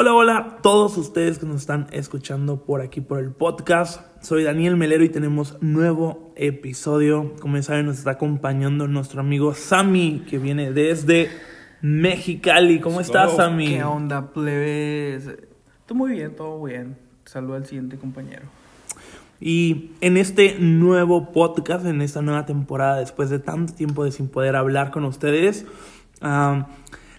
Hola, hola a todos ustedes que nos están escuchando por aquí por el podcast. Soy Daniel Melero y tenemos nuevo episodio. Como ya saben, nos está acompañando nuestro amigo Sammy, que viene desde Mexicali. ¿Cómo estás, Sammy? ¿Qué onda, plebes? Todo muy bien, todo bien. Saludo al siguiente compañero. Y en este nuevo podcast, en esta nueva temporada, después de tanto tiempo de sin poder hablar con ustedes, ah,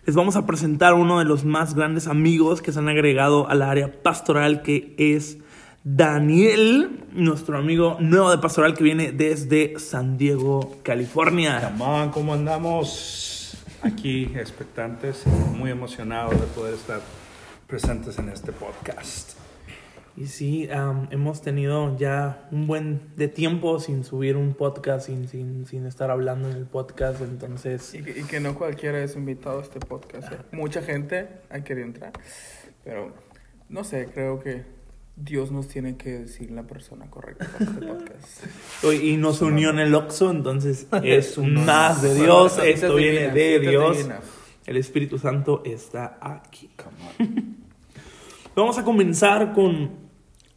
les vamos a presentar uno de los más grandes amigos que se han agregado al área pastoral, que es Daniel, nuestro amigo nuevo de pastoral que viene desde San Diego, California. Camán, ¿cómo andamos? Aquí expectantes muy emocionados de poder estar presentes en este podcast. Y sí, um, hemos tenido ya un buen de tiempo sin subir un podcast, sin, sin, sin estar hablando en el podcast, entonces... Y que, y que no cualquiera es invitado a este podcast. ¿eh? Mucha gente ha querido entrar, pero no sé, creo que Dios nos tiene que decir la persona correcta para este podcast. Y nos unió en el Oxxo, entonces es un más de Dios, esto viene de Dios. El Espíritu Santo está aquí. Vamos a comenzar con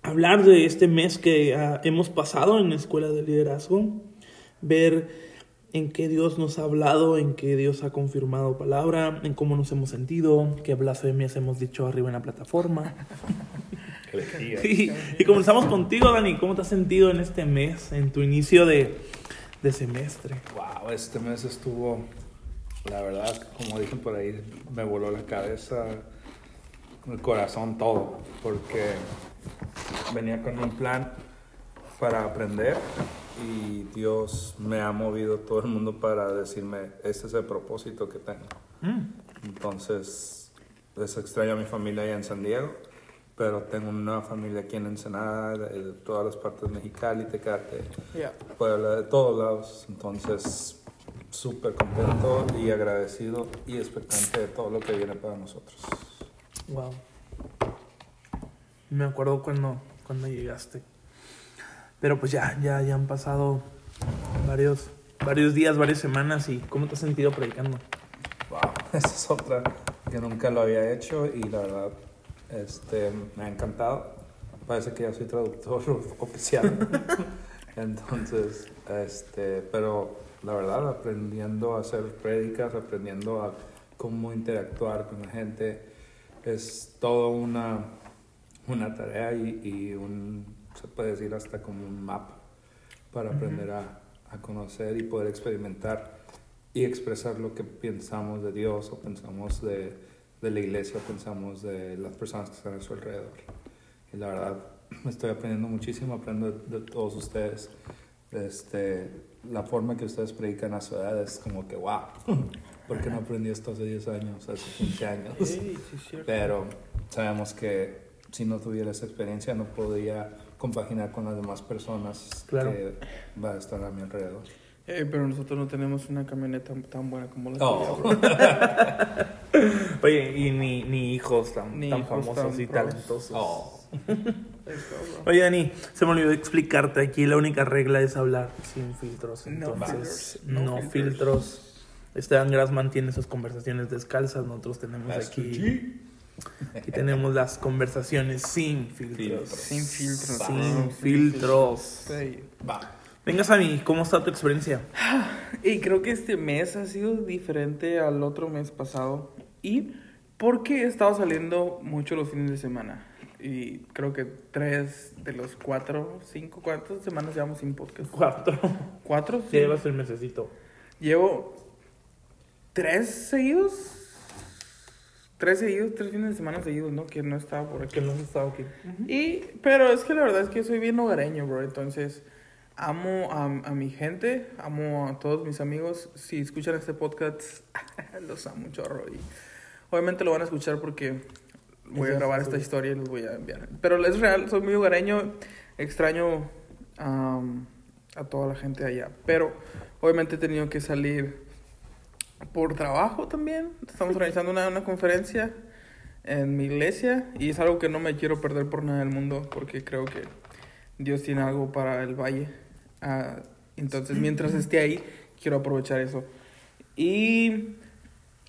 hablar de este mes que ah, hemos pasado en la Escuela de Liderazgo, ver en qué Dios nos ha hablado, en qué Dios ha confirmado palabra, en cómo nos hemos sentido, qué blasfemias hemos dicho arriba en la plataforma. Y, y comenzamos contigo, Dani. ¿Cómo te has sentido en este mes, en tu inicio de, de semestre? Wow, este mes estuvo, la verdad, como dicen por ahí, me voló la cabeza, el corazón, todo, porque venía con un plan para aprender y Dios me ha movido todo el mundo para decirme, este es el propósito que tengo. Mm. Entonces, les extraño a mi familia allá en San Diego, pero tengo una familia aquí en Ensenada, de, todas las partes de Mexicali, Tecate, Ya. Puebla, de todos lados. Entonces, súper contento y agradecido y expectante de todo lo que viene para nosotros. Wow. Me acuerdo cuando, cuando llegaste. Pero pues ya, ya, ya han pasado varios, varios días, varias semanas. ¿Y cómo te has sentido predicando? Wow, esa es otra que nunca lo había hecho y la verdad este, me ha encantado. Parece que ya soy traductor oficial. Entonces, este, pero la verdad, aprendiendo a hacer prédicas, aprendiendo a cómo interactuar con la gente, es todo una, una tarea y, y un, se puede decir hasta como un mapa para Ujú. aprender a, a conocer y poder experimentar y expresar lo que pensamos de Dios o pensamos de, de la iglesia o pensamos de las personas que están a su alrededor. Y la verdad, estoy aprendiendo muchísimo, aprendo de, de todos ustedes. Este, la forma que ustedes predican a su edad es como que, wow, ¿por qué no aprendí esto hace 10 años, hace 15 años? Sí, sí. Pero sabemos que si no tuviera esa experiencia no podría compaginar con las demás personas Claro. que va a estar a mi alrededor. Eh, pero nosotros no tenemos una camioneta tan buena como la Oh. tuya. Oye, y ni, ni hijos tan, Ni tan hijos famosos tan y pros. talentosos. Oh. Oye, Dani, se me olvidó explicarte. Aquí la única regla es hablar sin filtros. No Entonces, filters, no no, filters. filtros. Esteban Gras mantiene sus conversaciones descalzas. Nosotros tenemos aquí. Aquí tenemos las conversaciones sin filtros. Sin filtros. Sin filtros. Sí. Va. Venga, Sammy, ¿cómo está tu experiencia? Y creo que este mes ha sido diferente al otro mes pasado. Y porque he estado saliendo mucho los fines de semana. Y creo que tres de los cuatro, cinco, ¿cuántas semanas llevamos sin podcast? Cuatro. ¿Cuatro? Ya Sí. llevas el mesecito. Llevo tres seguidos. Tres seguidos, tres fines de semana seguidos, ¿no? Que no estaba por aquí. Que no estado aquí. Y, pero es que la verdad es que soy bien hogareño, bro. Entonces, amo a, a mi gente, amo a todos mis amigos. Si escuchan este podcast, los amo chorro. Y obviamente lo van a escuchar porque voy a grabar es esta historia y los voy a enviar. Pero es real, soy muy hogareño. Extraño am, a toda la gente allá. Pero obviamente he tenido que salir por trabajo también. Estamos organizando una, una conferencia en mi iglesia y es algo que no me quiero perder por nada del mundo porque creo que Dios tiene algo para el valle. Ah, entonces, mientras esté ahí, quiero aprovechar eso. Y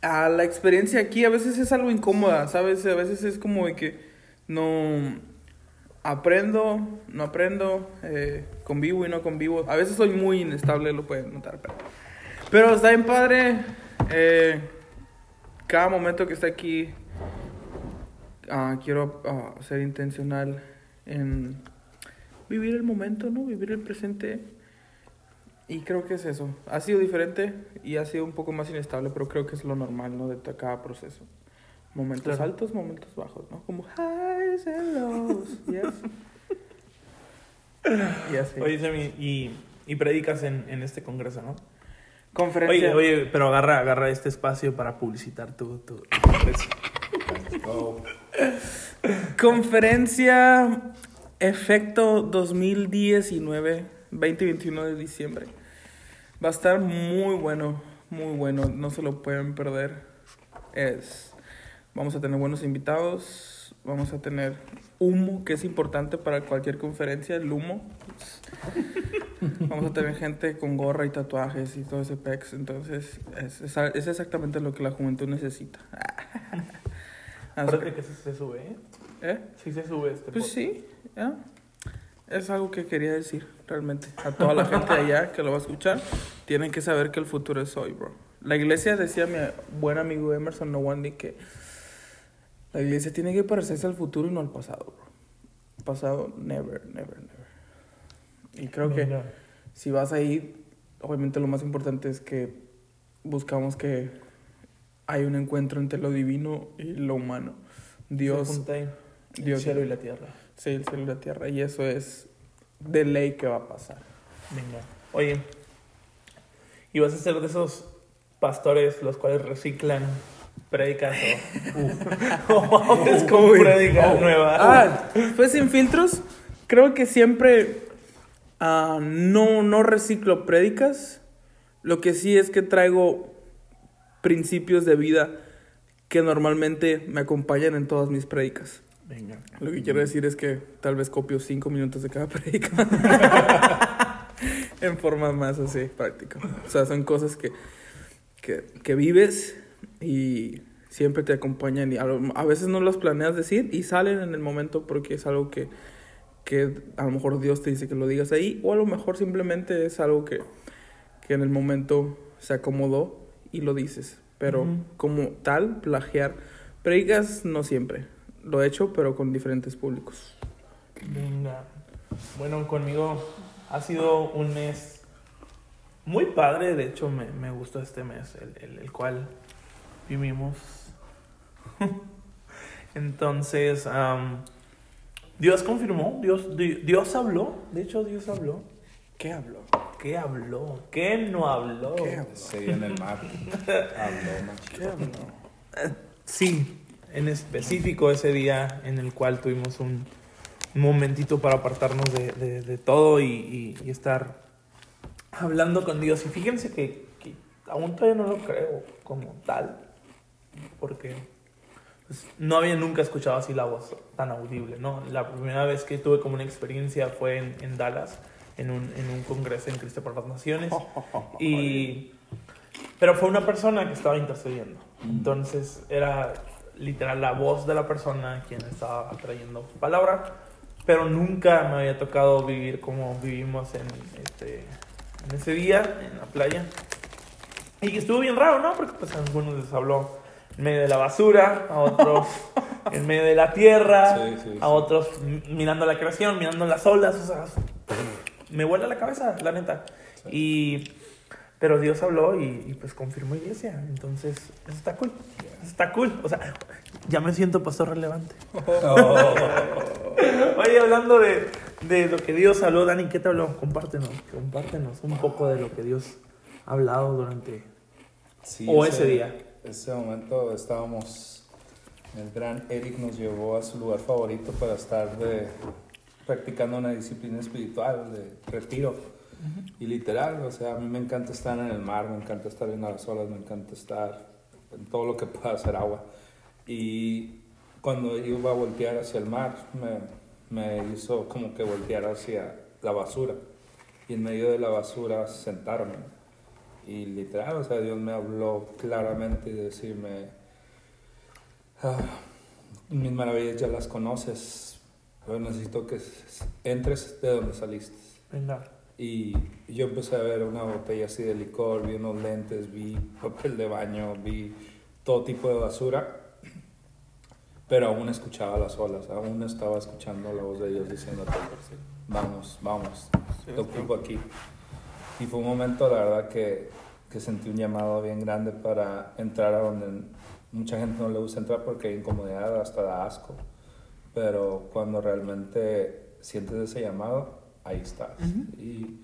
a la experiencia aquí a veces es algo incómoda, ¿sabes? A veces es como de que no aprendo, no aprendo, eh, convivo y no convivo. A veces soy muy inestable, lo pueden notar, pero, pero está bien padre. Eh, cada momento que está aquí, ah, quiero ah, ser intencional en vivir el momento, ¿no? Vivir el presente. Y creo que es eso. Ha sido diferente y ha sido un poco más inestable, pero creo que es lo normal, ¿no? De cada proceso. Momentos Claro. altos, momentos bajos, ¿no? Como highs and lows. Yes. Y así. Oye, Semi, y, y predicas en, en este congreso, ¿no? Conferencia. Oye, oye, pero agarra, agarra este espacio para publicitar tu, tu. Oh, Conferencia Efecto 2019, 20-21 de diciembre. Va a estar muy bueno, muy bueno, no se lo pueden perder. Es, vamos a tener buenos invitados, vamos a tener humo, que es importante para cualquier conferencia, el humo. Vamos a tener gente con gorra y tatuajes y todo ese pex, entonces es, es, es exactamente lo que la juventud necesita. Parece que se, se sube, ¿eh? ¿Eh? Sí se sube este Pues podcast. sí, ya. Es algo que quería decir, realmente. A toda la gente allá que lo va a escuchar, tienen que saber que el futuro es hoy, bro. La iglesia, decía mi buen amigo Emerson Nowandi, que la iglesia tiene que parecerse al futuro y no al pasado, bro. Pasado, never, never, never. Y creo que Venga. si vas ahí, obviamente lo más importante es que buscamos que hay un encuentro entre lo divino y lo humano. Se Dios, junta ahí el Dios cielo y la tierra. Sí, el cielo y la tierra. Y eso es de ley que va a pasar. Venga. Oye, ¿y vas a ser de esos pastores los cuales reciclan prédicas o, o abres con Uy. prédicas nuevas? Ah, pues sin filtros, creo que siempre ah, no, no reciclo prédicas. Lo que sí es que traigo principios de vida que normalmente me acompañan en todas mis prédicas. Venga. Lo que quiero decir es que tal vez copio cinco minutos de cada prédica. en forma más así, práctica. O sea, son cosas que, que, que vives y siempre te acompañan. Y a, lo- a veces no las planeas decir y salen en el momento porque es algo que, que a lo mejor Dios te dice que lo digas ahí. O a lo mejor simplemente es algo que, que en el momento se acomodó y lo dices. Pero Ujú. como tal, plagiar. Predicas no siempre. Lo he hecho, pero con diferentes públicos. Venga. Bueno, conmigo ha sido un mes muy padre. De hecho, me, me gustó este mes, el, el, el cual vivimos. Entonces, am, Dios confirmó, Dios, Di- Dios habló. De hecho, Dios habló. ¿Qué hablo? ¿Qué habló? ¿Qué no habló? ¿Qué habló? sí, en el mar. Habló, macho. ¿Qué hablo? Sí, en específico ese día en el cual tuvimos un momentito para apartarnos de, de- de todo y, y- y estar hablando con Dios. Y fíjense que, que aún todavía no lo creo como tal, porque pues, no había nunca escuchado así la voz tan audible, ¿no? La primera vez que tuve como una experiencia fue en, en Dallas, en un, en un congreso en Cristo por las Naciones. Y, pero fue una persona que estaba intercediendo. Entonces era literal la voz de la persona quien estaba trayendo palabra. Pero nunca me había tocado vivir como vivimos en, este, en ese día, en la playa. Y estuvo bien raro, ¿no? Porque pues a algunos les habló en medio de la basura, a otros en medio de la tierra, Sí, sí, a otros mirando la creación, mirando las olas, o sea, me vuela la cabeza, la neta. Y, pero Dios habló y, y, pues confirmó iglesia, entonces eso está cool, eso está cool, o sea, ya me siento pastor relevante. Oye, hablando de, de lo que Dios habló, Dani, ¿qué te habló? Compártenos, compártenos un poco de lo que Dios ha hablado durante... Sí, O ese día. Ese momento estábamos, el gran Eric nos llevó a su lugar favorito para estar de, practicando una disciplina espiritual de retiro. Y literal, o sea, a mí me encanta estar en el mar, me encanta estar viendo las olas, me encanta estar en todo lo que pueda hacer agua. Y cuando iba a voltear hacia el mar, me, me hizo como que voltear hacia la basura. Y en medio de la basura sentarme. Y literal, o sea, Dios me habló claramente y decirme, ah, mis maravillas ya las conoces, pero necesito que entres de donde saliste. Venga. Y yo empecé a ver una botella así de licor, vi unos lentes, vi papel de baño, vi todo tipo de basura, pero aún escuchaba las olas, aún estaba escuchando la voz de Dios diciéndote, vamos, vamos, te ocupo aquí. Y fue un momento, la verdad, que, que sentí un llamado bien grande para entrar a donde mucha gente no le gusta entrar porque hay incomodidad, hasta da asco. Pero cuando realmente sientes ese llamado, ahí estás. y,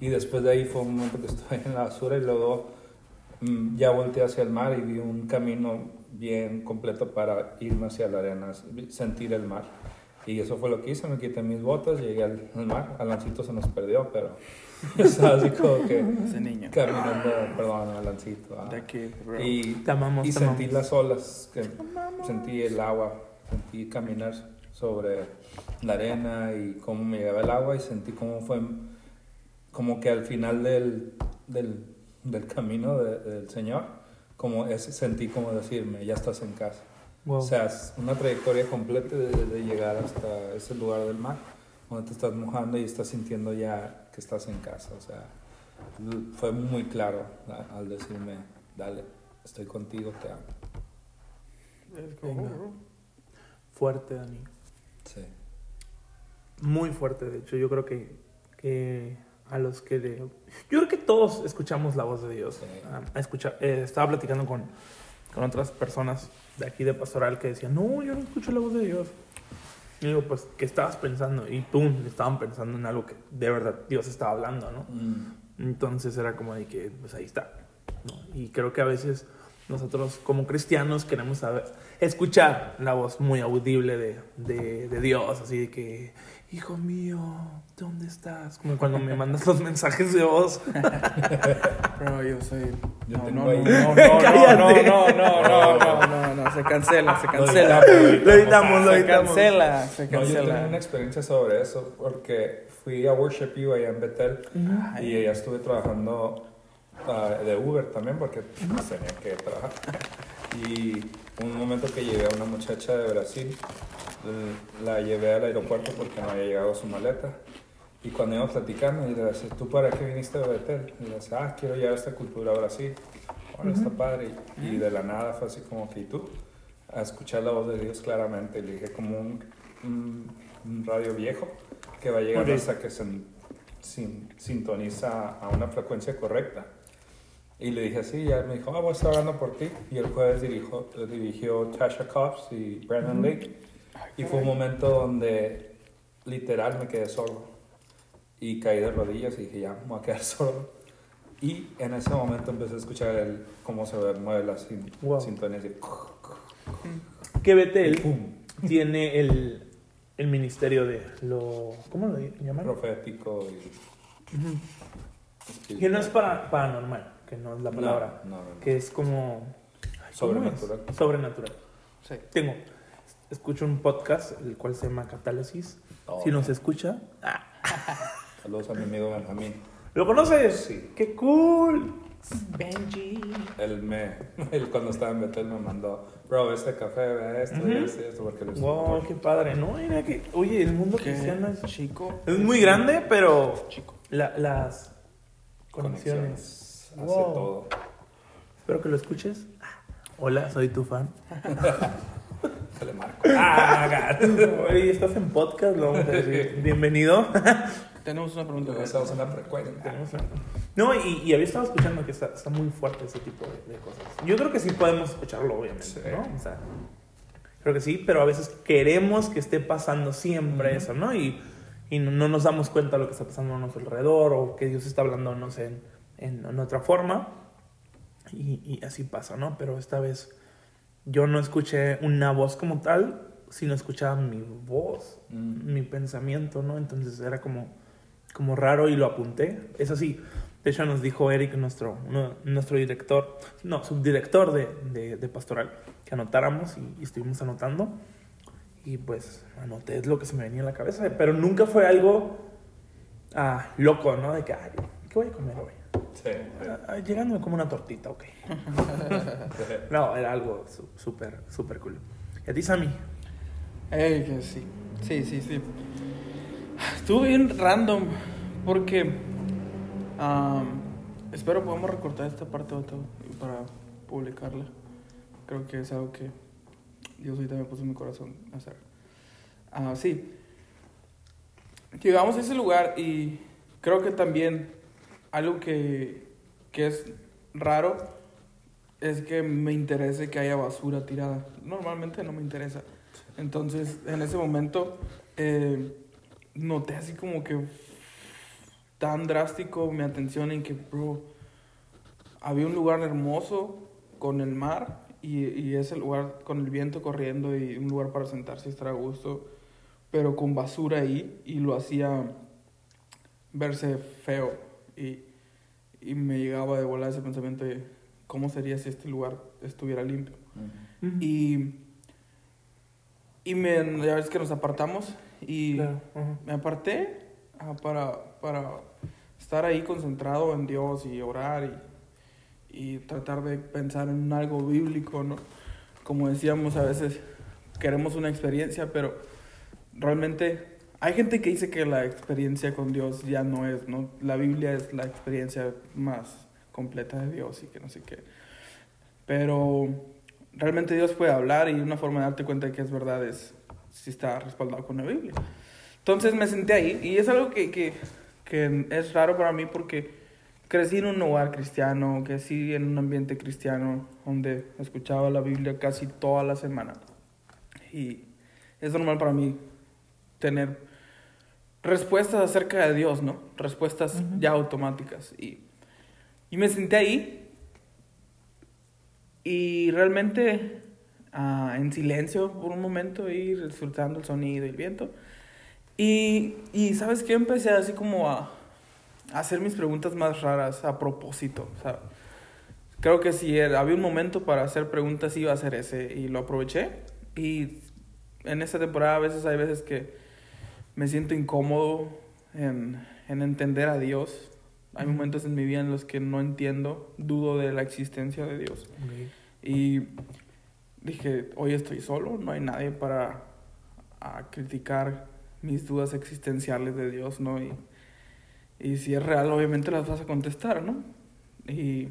y después de ahí fue un momento que estuve en la basura y luego mm, ya volteé hacia el mar y vi un camino bien completo para irme hacia la arena, sentir el mar. Y eso fue lo que hice, me quité mis botas, llegué al, al mar, Alancito se nos perdió, pero estaba así como que Ese niño. caminando, perdón, Alancito. ah. De aquí, bro. Y, Te amamos, y te sentí amamos. las olas, que sentí el agua, sentí caminar sobre la arena y cómo me llegaba el agua y sentí cómo fue, como que al final del, del, del camino de- del Señor, como ese, sentí como decirme, ya estás en casa. Wow. O sea, es una trayectoria completa de, de llegar hasta ese lugar del mar, donde te estás mojando y estás sintiendo ya que estás en casa. O sea, fue muy claro al decirme, dale, estoy contigo, te amo. Fuerte, Dani. Sí. Muy fuerte, de hecho. Yo creo que, que a los que... le- Yo creo que todos escuchamos la voz de Dios. Sí. Ah, a escuchar, eh, estaba platicando con, con otras personas de aquí de Pastoral que decían, no, yo no escucho la voz de Dios. Y digo, pues, ¿qué estabas pensando? Y pum, estaban pensando en algo que de verdad Dios estaba hablando, ¿no? Mm, Entonces era como de que, pues ahí está. ¿no? Y creo que a veces nosotros como cristianos queremos saber, escuchar la voz muy audible de, de, de Dios, así de que, hijo mío, ¿dónde estás? Como cuando me mandas los mensajes de voz. Bro, yo soy. Yo no, tengo no, ahí- no, no, no, no, no, no, no, no, no, no, se cancela, se cancela. Lo editamos, lo Se editamos. cancela, se No, yo tengo una cancela. experiencia sobre eso porque fui a Worship You allá en Betel y allá estuve trabajando ah, de Uber también porque pues, tenía que trabajar. Y un momento que llevé a una muchacha de Brasil, la llevé al aeropuerto porque no había llegado su maleta. Y cuando íbamos platicando, y le decía, ¿tú para qué viniste de Betel? Y le decía, ah, quiero llevar esta cultura a Brasil. Ahora está padre. Y de la nada fue así como que, ¿y tú? A escuchar la voz de Dios claramente. Le dije, como un, un- un radio viejo que va llegando Ok. hasta que se sin- sintoniza a una frecuencia correcta. Y le dije así, ya me dijo, ah, voy a estar hablando por ti. Y el jueves dirigió, dirigió Tasha Cobbs y Brandon Lake. Y fue un momento donde literal me quedé sordo. Y caí de rodillas y dije, ya, me voy a quedar sordo. Y en ese momento empecé a escuchar el, cómo se mueve la sin, Wow. sintonía. así, Que Betel tiene el, el ministerio de lo... ¿Cómo lo llaman? profético y... Ujú. Que no es para, paranormal, que no es la palabra. No, no, no. Que es como... ay, ¿cómo Sobrenatural. es? Sobrenatural. Sí. Tengo, escucho un podcast, el cual se llama Catálisis. Oh, si nos escucha, Saludos a mi amigo Benjamín. ¿lo conoces? Sí. ¡Qué cool! Benji. Él, me, él cuando estaba en Betel me mandó, bro, este café, ve esto, y esto, y esto, porque lo Wow, qué padre, ¿no? Mira que, oye, el mundo cristiano es, chico. es muy grande, pero Chico. la- las conexiones. conexiones, hace Wow. todo. Espero que lo escuches. Hola, soy tu fan. Que le marco. Ah, gato. Oye, estás en podcast, lo vamos a decir. Bienvenido. Tenemos una pregunta. Porque estamos en la frecuencia. No, y, y había estado escuchando que está, está muy fuerte ese tipo de, de cosas. Yo creo que sí podemos escucharlo, obviamente, Sí. ¿no? O sea, creo que sí, pero a veces queremos que esté pasando siempre Ujú. eso, ¿no? Y, y no, no nos damos cuenta de lo que está pasando a nuestro alrededor o que Dios está hablando, no sé, en, en, en otra forma. Y, y así pasa, ¿no? Pero esta vez yo no escuché una voz como tal, sino escuchaba mi voz Mm. mi pensamiento, ¿no? Entonces era como, como raro y lo apunté. Es así. De hecho, nos dijo Eric, nuestro, uno- nuestro director, no, subdirector de, de, de Pastoral, que anotáramos y, y estuvimos anotando. Y pues anoté lo que se me venía a la cabeza, pero nunca fue algo ah, loco, ¿no? De que, ay, ¿qué voy a comer hoy? Sí. Ah, Llegándome como una tortita, ok. no, era algo su- súper, súper cool. ¿Y a ti, Sammy? Ey, que sí. Sí, sí, sí. Estuvo bien random porque am, espero podamos recortar esta parte para publicarla. Creo que es algo que Dios ahorita me puso en mi corazón hacer. Ah, sí. Llegamos a ese lugar y creo que también algo que, que es raro es que me interese que haya basura tirada. Normalmente no me interesa. Entonces, en ese momento, eh, noté así como que tan drástico mi atención en que, bro, había un lugar hermoso con el mar y, y ese lugar con el viento corriendo y un lugar para sentarse y estar a gusto, pero con basura ahí y lo hacía verse feo y, y me llegaba de volar ese pensamiento de cómo sería si este lugar estuviera limpio. Y, y me, ya ves que nos apartamos y Claro, me aparté para, para estar ahí concentrado en Dios y orar y, y tratar de pensar en algo bíblico, ¿no? Como decíamos, a veces queremos una experiencia, pero realmente hay gente que dice que la experiencia con Dios ya no es, ¿no? La Biblia es la experiencia más completa de Dios y que no sé qué. Pero realmente Dios puede hablar y una forma de darte cuenta de que es verdad es si está respaldado con la Biblia. Entonces me senté ahí y es algo que, que, que es raro para mí porque crecí en un hogar cristiano, crecí en un ambiente cristiano donde escuchaba la Biblia casi toda la semana. Y es normal para mí tener respuestas acerca de Dios, ¿no? Respuestas Ujú. ya automáticas. Y, y me senté ahí y realmente ah, en silencio por un momento y disfrutando el sonido y el viento. Y, y ¿sabes qué? Empecé así como a, a hacer mis preguntas más raras a propósito. O sea, creo que si había un momento para hacer preguntas iba a ser ese y lo aproveché. Y en esta temporada a veces hay veces que me siento incómodo en, en entender a Dios. Hay momentos en mi vida en los que no entiendo, dudo de la existencia de Dios. Y dije, hoy estoy solo, no hay nadie para a criticar mis dudas existenciales de Dios, ¿no? Y, y si es real, obviamente las vas a contestar, ¿no? Y,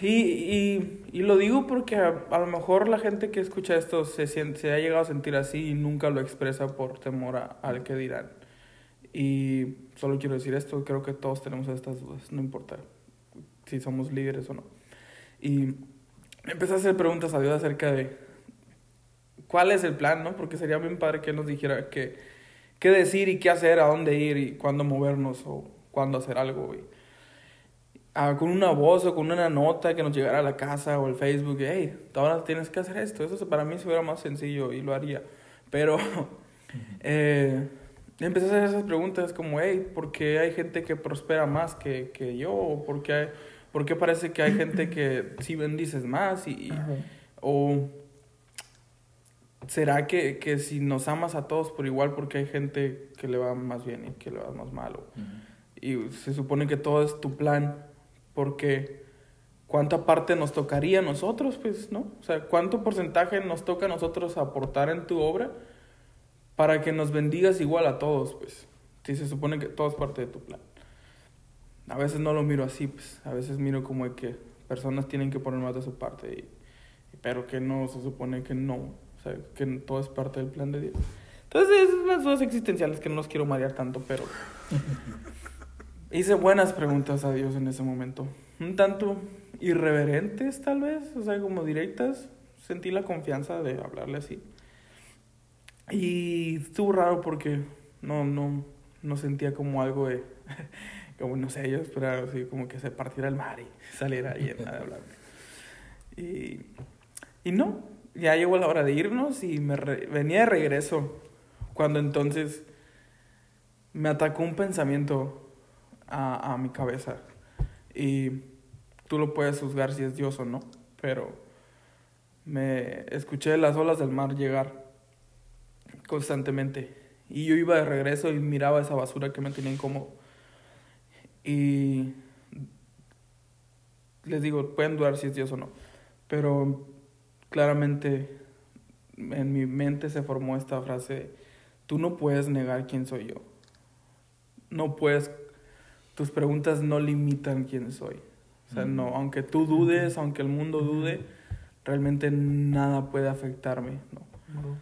y, y, y lo digo porque a, lo mejor la gente que escucha esto se, siente, se ha llegado a sentir así y nunca lo expresa por temor a- al que dirán. Y solo quiero decir esto, creo que todos tenemos estas dudas, no importa si somos líderes o no. Y empecé a hacer preguntas a Dios acerca de cuál es el plan, ¿no? Porque sería bien padre que Él nos dijera qué, qué decir y qué hacer, a dónde ir y cuándo movernos o cuándo hacer algo. Con una voz o con una nota que nos llegara a la casa o el Facebook, hey, ahora tienes que hacer esto. Eso para mí fuera más sencillo y lo haría. Pero eh, empecé a hacer esas preguntas como, hey, ¿por qué hay gente que prospera más que, que yo? ¿O por qué, hay- por qué parece que hay gente que sí bendices más? Y, y- Ajá. ¿O será que, que si nos amas a todos por igual porque hay gente que le va más bien y que le va más mal? o- y se supone que todo es tu plan, porque ¿cuánta parte nos tocaría a nosotros? Pues, ¿no? O sea, ¿cuánto porcentaje nos toca a nosotros aportar en tu obra para que nos bendigas igual a todos? Pues, si se supone que todo es parte de tu plan. A veces no lo miro así, pues, a veces miro como que personas tienen que poner más de su parte, y, pero que no, se supone que no, o sea, que todo es parte del plan de Dios. Entonces, esas son las existenciales que no los quiero marear tanto, pero hice buenas preguntas a Dios en ese momento. Un tanto irreverentes, tal vez, o sea, como directas. Sentí la confianza de hablarle así. Y estuvo raro porque no, no, no sentía como algo de. Como no sé, yo esperaba así como que se partiera el mar y saliera llena de hablarme. Y, y no, ya llegó la hora de irnos y me re- venía de regreso cuando entonces me atacó un pensamiento a, a mi cabeza. Y tú lo puedes juzgar si es Dios o no, pero me escuché las olas del mar llegar constantemente. Y yo iba de regreso y miraba esa basura que me tenía incómodo. Y les digo, pueden dudar si es Dios o no, pero claramente en mi mente se formó esta frase, tú no puedes negar quién soy yo. No puedes, tus preguntas no limitan quién soy. O sea, no, aunque tú dudes, aunque el mundo dude, realmente nada puede afectarme, ¿no?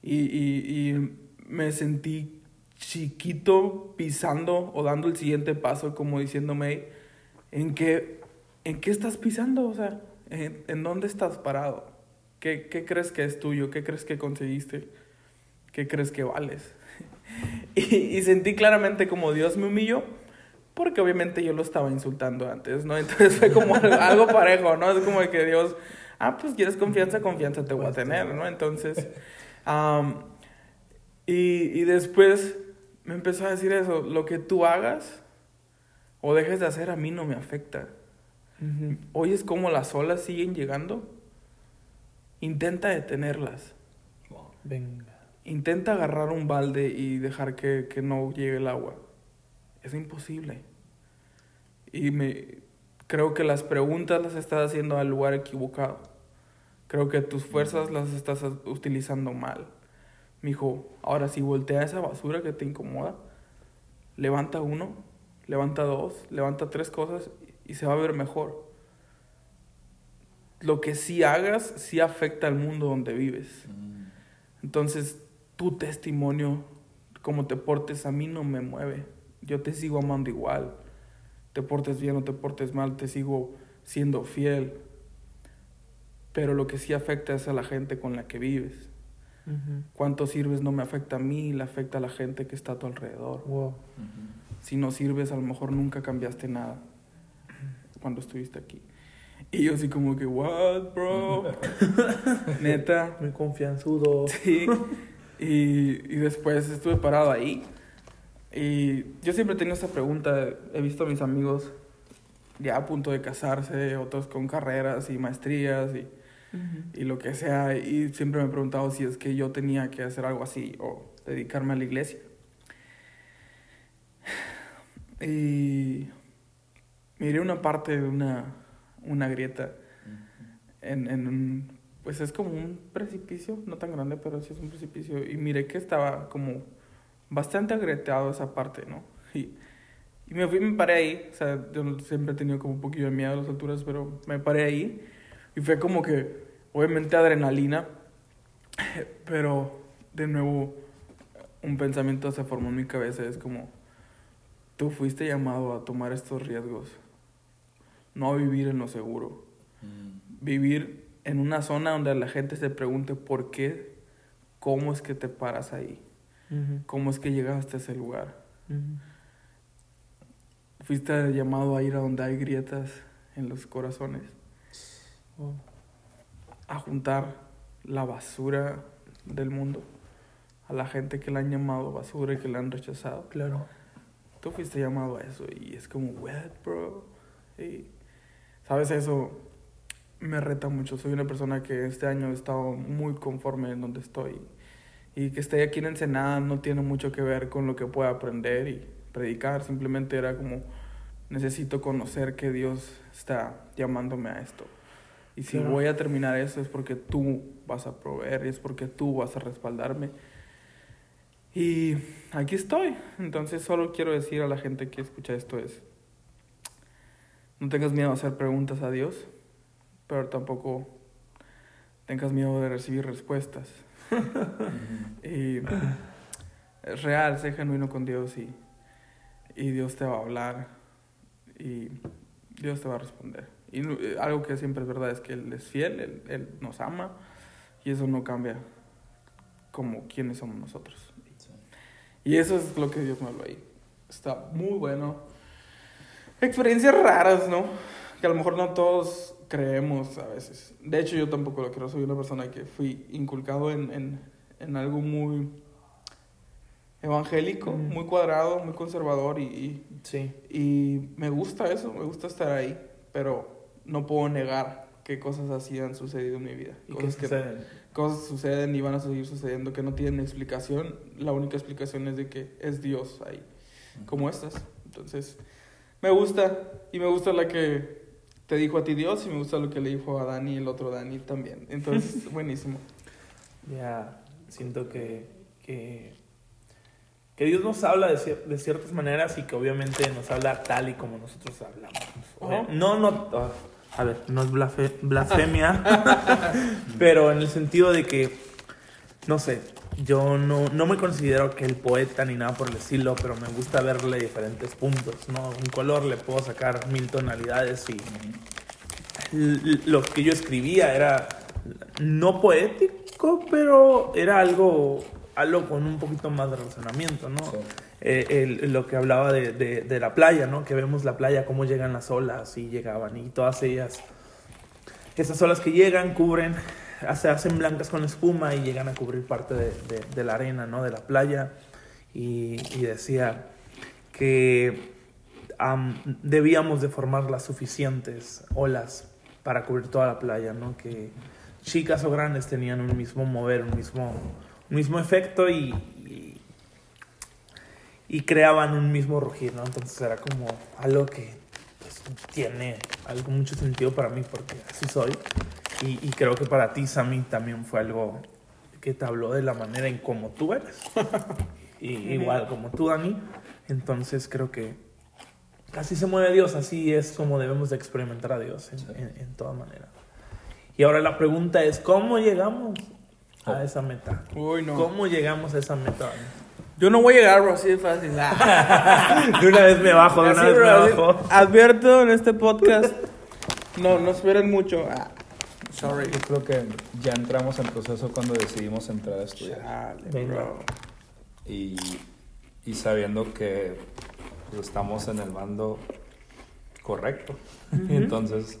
Y, y, y me sentí chiquito pisando o dando el siguiente paso, como diciéndome, ¿en qué, en qué estás pisando? O sea, ¿en, en dónde estás parado? ¿Qué, ¿Qué crees que es tuyo? ¿Qué crees que conseguiste? ¿Qué crees que vales? y, y sentí claramente como Dios me humilló, porque obviamente yo lo estaba insultando antes, ¿no? Entonces fue como algo parejo, ¿no? Es como que Dios, ah, pues quieres confianza, confianza te voy a tener, ¿no? Entonces, um, y, y después me empezó a decir eso, lo que tú hagas o dejes de hacer a mí no me afecta. Ujú. ¿Oyes cómo las olas siguen llegando? Intenta detenerlas. Venga. Intenta agarrar un balde y dejar que, que no llegue el agua. Es imposible. Y me creo que las preguntas las estás haciendo al lugar equivocado. Creo que tus fuerzas las estás utilizando mal. Mijo, ahora si voltea esa basura que te incomoda, levanta uno, levanta dos, levanta tres cosas y se va a ver mejor. Lo que sí hagas sí afecta al mundo donde vives. Mm. Entonces, tu testimonio, cómo te portes, a mí no me mueve. Yo te sigo amando igual. Te portes bien o te portes mal, te sigo siendo fiel. Pero lo que sí afecta es a la gente con la que vives. Cuánto sirves no me afecta a mí, le afecta a la gente que está a tu alrededor. Wow. Si no sirves, a lo mejor nunca cambiaste nada cuando estuviste aquí. Y yo así como que, what, bro? Neta. Muy confianzudo. Sí. Y, y después estuve parado ahí. Y yo siempre he tenido esta pregunta. He visto a mis amigos ya a punto de casarse, otros con carreras y maestrías y, y lo que sea. Y siempre me he preguntado si es que yo tenía que hacer algo así o dedicarme a la iglesia. Y miré una parte de una, una grieta en, en un, pues es como un precipicio, no tan grande, pero sí es un precipicio. Y miré que estaba como bastante agrieteado esa parte, ¿no? Y, y me fui, me paré ahí, o sea, yo siempre he tenido como un poquillo de miedo a las alturas, pero me paré ahí y fue como que, obviamente, adrenalina, pero de nuevo un pensamiento se formó en mi cabeza, es como, tú fuiste llamado a tomar estos riesgos, no a vivir en lo seguro Mm. vivir en una zona donde la gente se pregunte por qué, cómo es que te paras ahí, Cómo es que llegaste a ese lugar. Fuiste llamado a ir a donde hay grietas en los corazones, Wow. a juntar la basura del mundo, a la gente que le han llamado basura y que le han rechazado. Claro. Tú fuiste llamado a eso y es como, what, bro? Y, ¿Sabes? Eso me reta mucho. Soy una persona que este año he estado muy conforme en donde estoy. Y que esté aquí en Ensenada no tiene mucho que ver con lo que pueda aprender y predicar. Simplemente era como, necesito conocer que Dios está llamándome a esto. Y si Claro. voy a terminar eso es porque tú vas a proveer y es porque tú vas a respaldarme. Y aquí estoy. Entonces solo quiero decir a la gente que escucha esto es, no tengas miedo a hacer preguntas a Dios, pero tampoco tengas miedo de recibir respuestas. y es real, sé genuino con Dios y, y Dios te va a hablar y Dios te va a responder. Y eh, algo que siempre es verdad es que Él es fiel, Él, Él nos ama y eso no cambia como quiénes somos nosotros. Y eso es lo que Dios me habló ahí. Está muy bueno. Experiencias raras, ¿no? Que a lo mejor no todos creemos a veces. De hecho, yo tampoco lo creo. Soy una persona que fui inculcado en, en, en algo muy evangélico, Mm. muy cuadrado, muy conservador y, y, Sí. y me gusta eso, me gusta estar ahí, pero no puedo negar que cosas así han sucedido en mi vida. ¿Y qué Cosas que, sucede? cosas suceden y van a seguir sucediendo que no tienen explicación. La única explicación es de que es Dios ahí, como estas. Entonces, me gusta. Y me gusta la que te dijo a ti Dios y me gusta lo que le dijo a Dani el otro Dani también. Entonces, buenísimo. Ya siento que, que, que Dios nos habla de, cier- de ciertas maneras y que obviamente nos habla tal y como nosotros hablamos. No, no, ah, a ver, no es blasfemia, pero en el sentido de que, no sé, yo no, no me considero que el poeta ni nada por el estilo, pero me gusta verle diferentes puntos, ¿no? Un color le puedo sacar mil tonalidades y lo que yo escribía era no poético, pero era algo, algo con un poquito más de razonamiento, ¿no? Sí. Eh, el- lo que hablaba de, de- de la playa, ¿no? Que vemos la playa, cómo llegan las olas y llegaban y todas ellas, esas olas que llegan, cubren, se hacen blancas con espuma y llegan a cubrir parte de, de- de la arena, ¿no? De la playa. Y, y decía que am, debíamos de formar las suficientes olas para cubrir toda la playa, ¿no? Que chicas o grandes tenían un mismo mover, un mismo, un mismo efecto y, y, y creaban un mismo rugir, ¿no? Entonces era como algo que pues, tiene algo mucho sentido para mí porque así soy y, y creo que para ti, Sammy, también fue algo que te habló de la manera en cómo tú eres. y igual como tú, Dani. Entonces creo que así se mueve Dios, así es como debemos de experimentar a Dios en, Sí. en, en toda manera. Y ahora la pregunta es, ¿cómo llegamos a esa meta? Uy, no. ¿Cómo llegamos a esa meta? Dani? Yo no voy a llegar, bro, así de fácil. De una vez me bajo, de una Así, vez me bro, así. bajo. Advierto en este podcast. No, no esperen mucho. Ah, sorry. Yo creo que ya entramos en proceso cuando decidimos entrar a estudiar. Chale, Venga. bro. Y, y sabiendo que pues, estamos en el bando correcto. Entonces,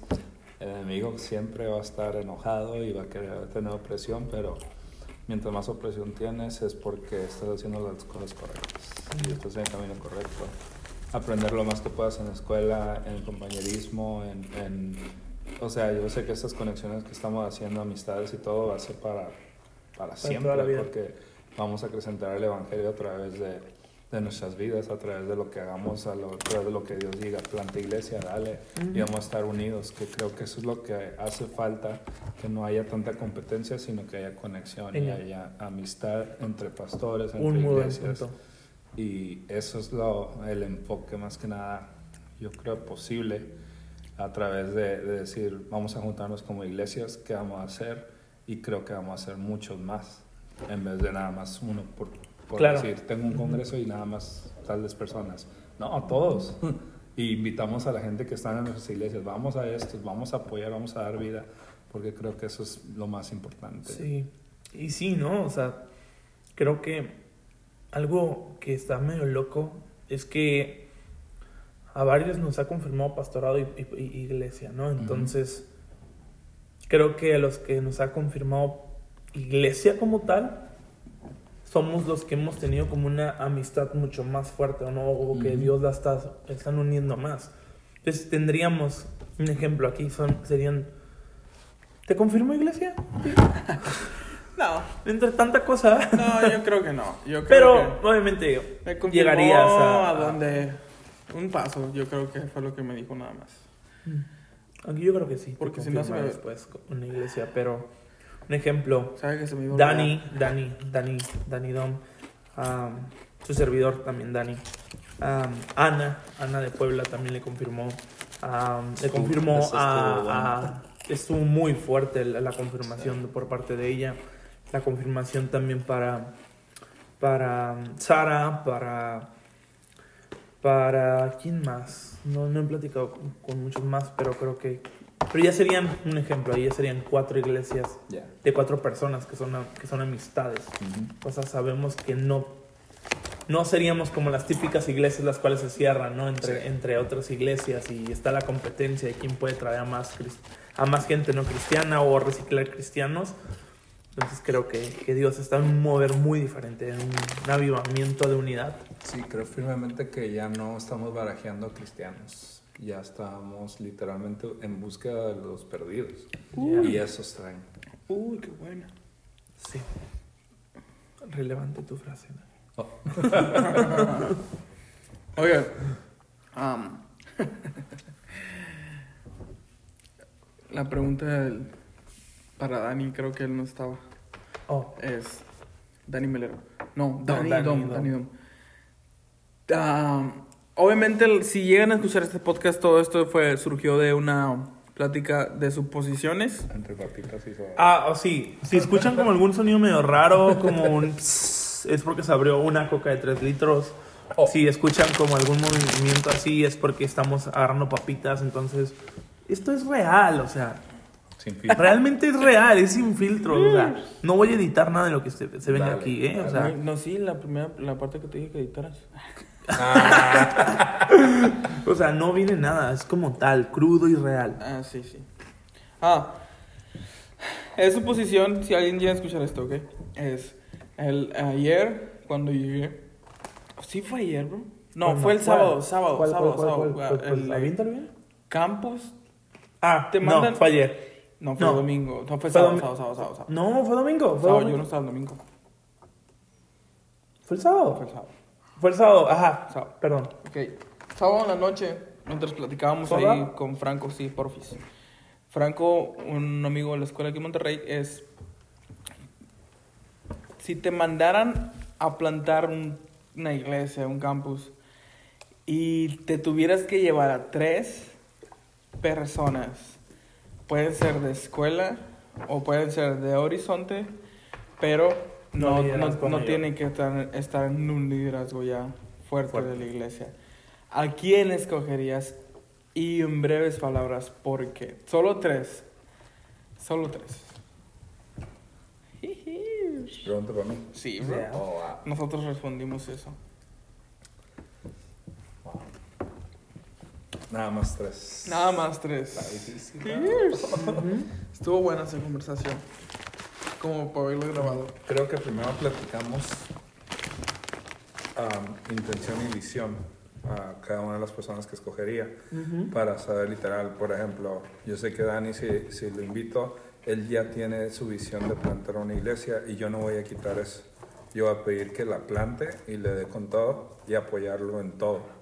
el enemigo siempre va a estar enojado y va a querer tener opresión, pero mientras más opresión tienes es porque estás haciendo las cosas correctas y estás en el camino correcto. Aprender lo más que puedas en la escuela, en el compañerismo, en, en- o sea, yo sé que estas conexiones que estamos haciendo, amistades y todo, va a ser para, para siempre, la vida. porque vamos a acrecentar el Evangelio a través de, de nuestras vidas, a través de lo que hagamos, a, lo- a través de lo que Dios diga, planta iglesia, dale, y vamos a estar unidos, que creo que eso es lo que hace falta, que no haya tanta competencia, sino que haya conexión y haya amistad entre pastores, entre Un iglesias. Y eso es lo, el enfoque más que nada, yo creo, posible a través de, de decir, vamos a juntarnos como iglesias, ¿qué vamos a hacer? Y creo que vamos a hacer muchos más, en vez de nada más uno, por, por Claro. decir, tengo un congreso y nada más tales personas. No, todos. Y invitamos a la gente que está en nuestras iglesias, vamos a esto, vamos a apoyar, vamos a dar vida, porque creo que eso es lo más importante. Sí, y sí, ¿no? O sea, creo que algo que está medio loco es que a varios nos ha confirmado pastorado y, y- y iglesia, ¿no? Entonces, creo que a los que nos ha confirmado iglesia como tal, somos los que hemos tenido como una amistad mucho más fuerte, ¿o ¿no? O que. Dios la está, están uniendo más. Entonces, tendríamos un ejemplo aquí, son, serían... ¿Te confirmó iglesia? No, Entre tanta cosa. no, yo creo que no. Yo creo Pero que obviamente llegarías a, a donde un paso. Yo creo que fue lo que me dijo nada más. Aquí yo creo que sí. Porque si no se me- después una iglesia, pero un ejemplo. ¿Sabes que se me iba a Dani, Dani, Dani, Dani Dom, su servidor también Dani. Ana, Ana de Puebla también le confirmó. le confirmó eso a, estuvo bueno. a- estuvo muy fuerte la, la confirmación por parte de ella. La confirmación también para para Sara, para para quién más. No, no he platicado con, con muchos más, pero creo que pero ya serían un ejemplo, ahí ya serían cuatro iglesias Ya. de cuatro personas que son, que son amistades. Ujú. O sea, sabemos que no, no seríamos como las típicas iglesias las cuales se cierran, ¿no? Entre, Sí. entre otras iglesias y está la competencia de quién puede traer a más, a más gente no cristiana o reciclar cristianos. Entonces creo que, que Dios está en un mover muy diferente, en un avivamiento de unidad. Sí, creo firmemente que ya no estamos barajeando cristianos. Ya estamos literalmente en búsqueda de los perdidos. Y esos traen. Uy, qué buena. Sí. Relevante tu frase. ¿no? Oiga, am, La pregunta del- para Dani, creo que él no estaba. Oh, Es Dani Melero. No, Dani, Dani Dom. Dom. Dani Dom. Ah, obviamente, si llegan a escuchar este podcast, todo esto fue, surgió de una plática de suposiciones. Entre papitas y. Ah, oh, sí. Si escuchan como algún sonido medio raro, como un pss, es porque se abrió una coca de 3 litros. Oh. Si escuchan como algún movimiento así, es porque estamos agarrando papitas. Entonces, esto es real, o sea, Sin filtro. realmente es real, es sin filtros. O sea, no voy a editar nada de lo que se, se venga Dale, aquí, ¿eh? O sea, no, no, sí, la primera, la parte que te dije que editaras. Ah, o sea, no viene nada, es como tal, crudo y real. Ah, sí, sí. Ah, es suposición, si alguien llega a escuchar esto, ¿ok? Es el ayer, cuando llegué. Sí, fue ayer, bro. No, ¿Cuándo? fue el ¿Cuál? sábado, sábado, ¿Cuál, sábado, cuál, cuál, sábado. cuál? Ah, ¿Pues- el- ¿Aviéntalo bien? Campus. Ah, Te mandan- no, fue ayer. No, fue No. domingo. No, fue Fue sábado, sábado, sábado, sábado. sábado. No, fue domingo. Fue, Sábado, domingo. yo no estaba el domingo. ¿Fue el Fue sábado. el sábado. Fue el sábado, ajá. Sábado. Perdón. Ok. Sábado en la noche, mientras platicábamos ahí con Franco, sí, porfis. Franco, un amigo de la escuela aquí en Monterrey, es... Si te mandaran a plantar un- una iglesia, un campus, y te tuvieras que llevar a tres personas, pueden ser de escuela o pueden ser de horizonte, pero No no, no, tienen que estar, estar en un liderazgo ya fuerte, Fuerte. de la iglesia. ¿A quién escogerías? Y en breves palabras, ¿por qué? Solo tres. Solo tres. Pregunta para mí. Sí, bro. Yeah. Oh, wow. Nosotros respondimos eso. Nada más tres. Nada más tres. Está difícil. Estuvo buena esa conversación. Como para haberlo grabado. Creo que primero platicamos am, intención y visión a cada una de las personas que escogería para saber literal. Por ejemplo, yo sé que Dani, si, si lo invito, él ya tiene su visión de plantar una iglesia y yo no voy a quitar eso. Yo voy a pedir que la plante y le dé con todo y apoyarlo en todo.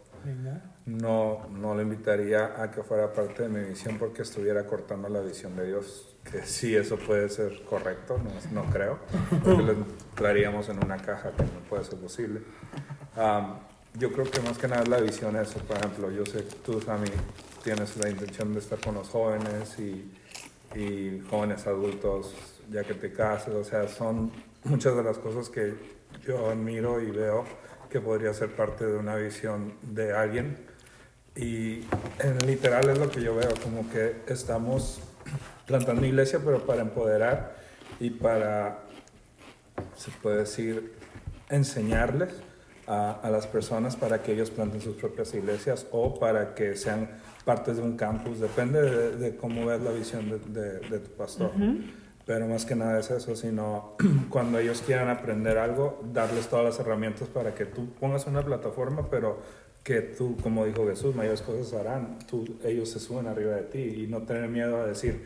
No, no lo invitaría a que fuera parte de mi visión porque estuviera cortando la visión de Dios. Que sí, eso puede ser correcto, no, no creo. Porque lo entraríamos en una caja que no puede ser posible. Yo creo que más que nada la visión es, por ejemplo, yo sé que tú, Sammy, tienes la intención de estar con los jóvenes y, y jóvenes adultos, ya que te cases. O sea, son muchas de las cosas que yo admiro y veo que podría ser parte de una visión de alguien. Y en literal es lo que yo veo, como que estamos plantando iglesia, pero para empoderar y para, se puede decir, enseñarles a, a las personas para que ellos planten sus propias iglesias o para que sean partes de un campus, depende de, de cómo ves la visión de, de- de tu pastor. Pero más que nada es eso, sino cuando ellos quieran aprender algo, darles todas las herramientas para que tú pongas una plataforma, pero que tú, como dijo Jesús, mayores cosas harán, tú, ellos se suben arriba de ti y no tener miedo a decir,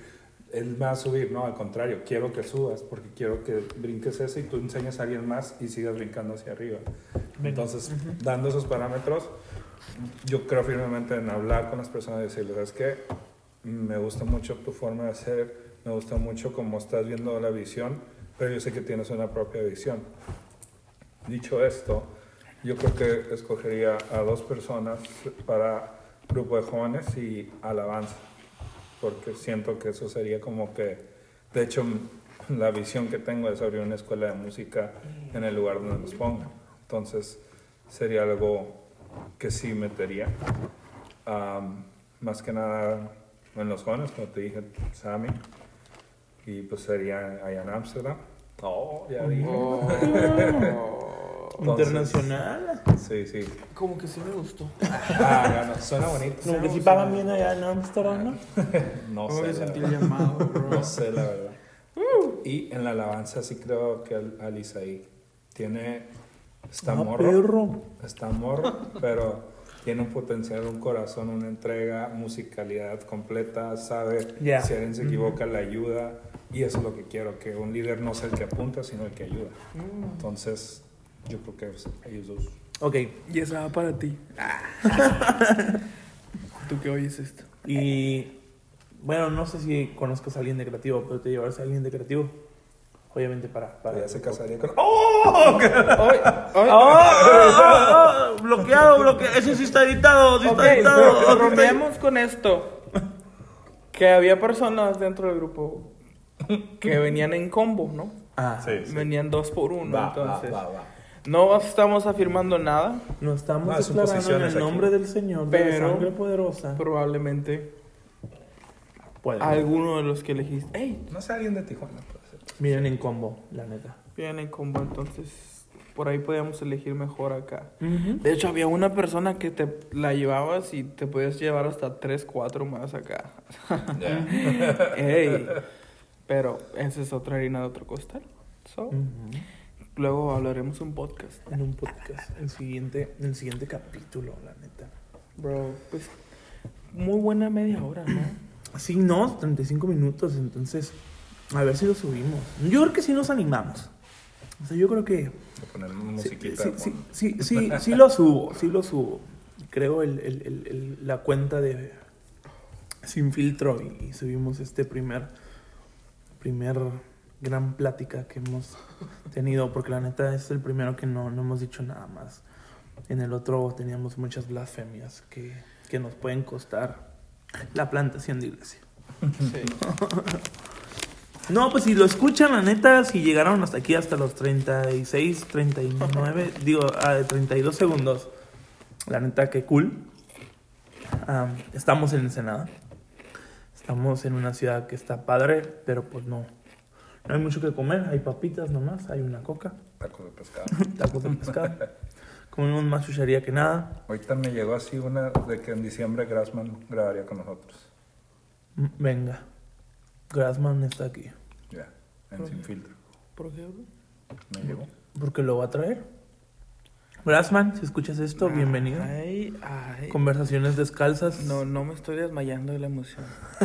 él va a subir, no, al contrario, quiero que subas porque quiero que brinques eso y tú enseñes a alguien más y sigas brincando hacia arriba. Entonces, dando esos parámetros, yo creo firmemente en hablar con las personas y decirles, ¿sabes qué? Me gusta mucho tu forma de ser, me gusta mucho cómo estás viendo la visión, pero yo sé que tienes una propia visión. Dicho esto, yo creo que escogería a dos personas para grupo de jóvenes y alabanza, porque siento que eso sería como que, de hecho, la visión que tengo es abrir una escuela de música en el lugar donde nos pongan. Entonces, sería algo que sí metería. Am, más que nada en los jóvenes, como te dije, Sammy. Y pues sería allá en Ámsterdam. Oh, ya dije. Oh. Entonces- Internacional. Sí, sí. Como que sí me gustó. Ah, no, no, suena bonito. Como que si pagan bien allá en Amsterdam, ¿no? No sé, sentí el llamado, bro. No sé, la verdad. Y en la alabanza sí creo que Al- Alisaí tiene... Está Ah, morro. perro. Está morro, pero tiene un potencial, un corazón, una entrega, musicalidad completa, sabe Ya. si alguien se equivoca, la ayuda. Y eso es lo que quiero, que un líder no sea el que apunta, sino el que ayuda. Entonces, yo creo que es ellos dos. Ok. Y esa va para ti. ¿Tú qué oyes esto? Y bueno, no sé si conozcas a alguien de creativo, pero te llevarás a alguien de creativo. Obviamente para... para Ya se casaría con. ¡Oh! ¡Oh! ¡Oh! Bloqueado, bloqueado. Ese sí está editado, sí está editado. con esto. Que había personas dentro del grupo que venían en combo, ¿no? Ah, Sí, sí. Venían dos por uno, Va, va, entonces. va, va. No estamos afirmando nada. No estamos Ah, declarando en aquí. nombre del Señor, de la Pero- sangre poderosa. Probablemente Puede. alguno de los que elegiste. ¡Ey! No sé, alguien de Tijuana puede ser. Miren en combo, la neta. Vienen en combo, entonces por ahí podíamos elegir mejor acá. De hecho, había una persona que te la llevabas y te podías llevar hasta 3, 4 más acá. Ya. ¡Ey! Pero esa es otra harina de otro costal. So, luego hablaremos un podcast. En un podcast, el siguiente, el siguiente capítulo, la neta. Bro, pues muy buena media hora, ¿no? Sí, no, 35 minutos, entonces, a ver si lo subimos. Yo creo que sí nos animamos. O sea, yo creo que... Sí, musiquita. sí, sí, sí, sí, sí lo subo, sí lo subo. Creo el, el- el- el- la cuenta de Sin Filtro y, y subimos este primer, primer gran plática que hemos tenido, porque la neta es el primero que no, no hemos dicho nada más. En el otro teníamos muchas blasfemias que, que nos pueden costar la plantación de iglesia. Sí. No, pues si lo escuchan, la neta, si llegaron hasta aquí, hasta los 36, 39, digo, a 32 segundos, la neta, qué cool. Am, estamos en Ensenada. Estamos en una ciudad que está padre, pero pues no. No hay mucho que comer, hay papitas nomás, hay una coca, Tacos de pescado. tacos de pescado. Comemos más chuchería que nada. Ahorita me llegó así una de que en diciembre Grassman grabaría con nosotros. Venga, Grassman está aquí. Ya, en Sin Filtro. ¿Por qué, bro? Me llegó. Porque lo va a traer. Grassman, si escuchas esto, bienvenido. Ay, ay. Conversaciones descalzas. No, no me estoy desmayando de la emoción.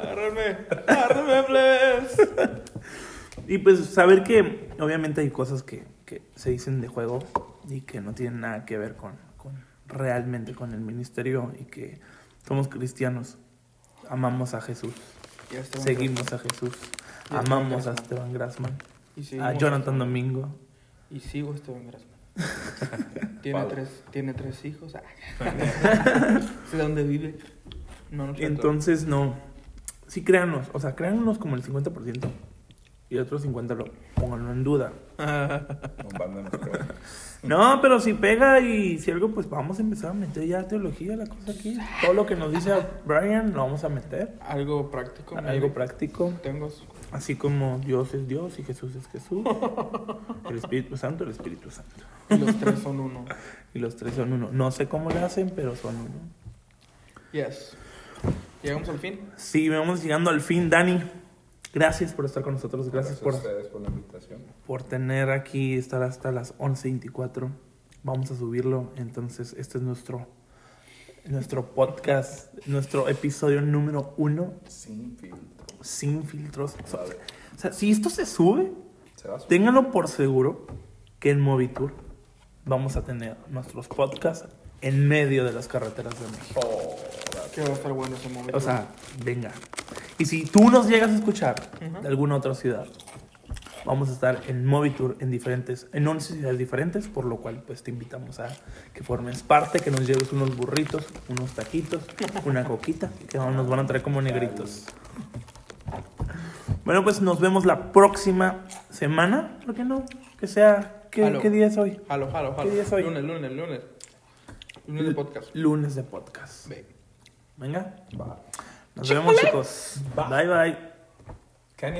agárrame, agárrame, please. Y pues saber que obviamente hay cosas que, que se dicen de juego y que no tienen nada que ver con, con realmente con el ministerio y que somos cristianos. Amamos a Jesús. Seguimos a Jesús. Amamos a Esteban Grassman. Y A Jonathan a- Domingo. Y sigo Esteban Grassman. tiene, Pablo. tres, tiene tres hijos. Ah. sé dónde vive. No, no sé Entonces no. Sí, créanos. O sea, créanos como el 50%. Y el otro 50% lo pónganlo en duda. No, pero si pega y si algo, pues vamos a empezar a meter ya teología, la cosa aquí. Todo lo que nos dice Brian lo vamos a meter. Algo práctico. Algo práctico. Tengo. Así como Dios es Dios y Jesús es Jesús. El Espíritu Santo, el Espíritu Santo. Y los tres son uno. Y los tres son uno. No sé cómo le hacen, pero son uno. Yes. Llegamos al fin. Sí, vamos llegando al fin, Dani. Gracias por estar con nosotros. Gracias a por, ustedes por la invitación. por tener aquí, estar hasta las 11.24. Vamos a subirlo. Entonces, este es nuestro, nuestro podcast, nuestro episodio número uno. Sin filtro. Sin filtros. O sea, si esto se sube, Se va a subir. ténganlo por seguro que en Movitour vamos a tener nuestros podcasts en medio de las carreteras de México. Que va a estar bueno ese momento. O sea, venga. Y si tú nos llegas a escuchar de alguna otra ciudad, vamos a estar en Movitour en diferentes, en 11 ciudades diferentes, por lo cual pues te invitamos a que formes parte, que nos lleves unos burritos, unos taquitos, una coquita, que nos van a traer como negritos. Bueno, pues nos vemos la próxima semana, ¿por qué no? Que sea, ¿qué, Aló. ¿qué día es hoy? Jalo, jalo, jalo. ¿Qué día es hoy? Lunes, lunes, lunes. Lunes de podcast. Lunes de podcast. Ve. Venga, Va. nos vemos chicos. Bye bye.